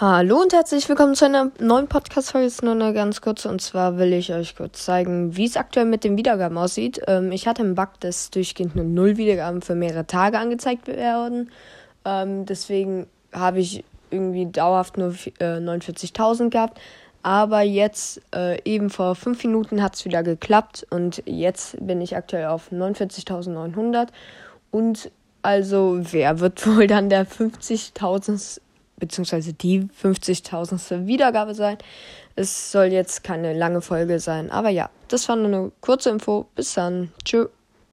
Hallo und herzlich willkommen zu einer neuen Podcast-Folge. Ist nur eine ganz kurze. Und zwar will ich euch kurz zeigen, wie es aktuell mit den Wiedergaben aussieht. Ähm, ich hatte einen Bug, dass durchgehend nur null Wiedergaben für mehrere Tage angezeigt werden. Ähm, deswegen habe ich irgendwie dauerhaft nur äh, 49.000 gehabt. Aber jetzt, äh, eben vor fünf Minuten, hat es wieder geklappt. Und jetzt bin ich aktuell auf 49.900. Und also, wer wird wohl dann der 50.000 beziehungsweise die 50.000. Wiedergabe sein. Es soll jetzt keine lange Folge sein, aber ja, das war nur eine kurze Info. Bis dann. Tschüss.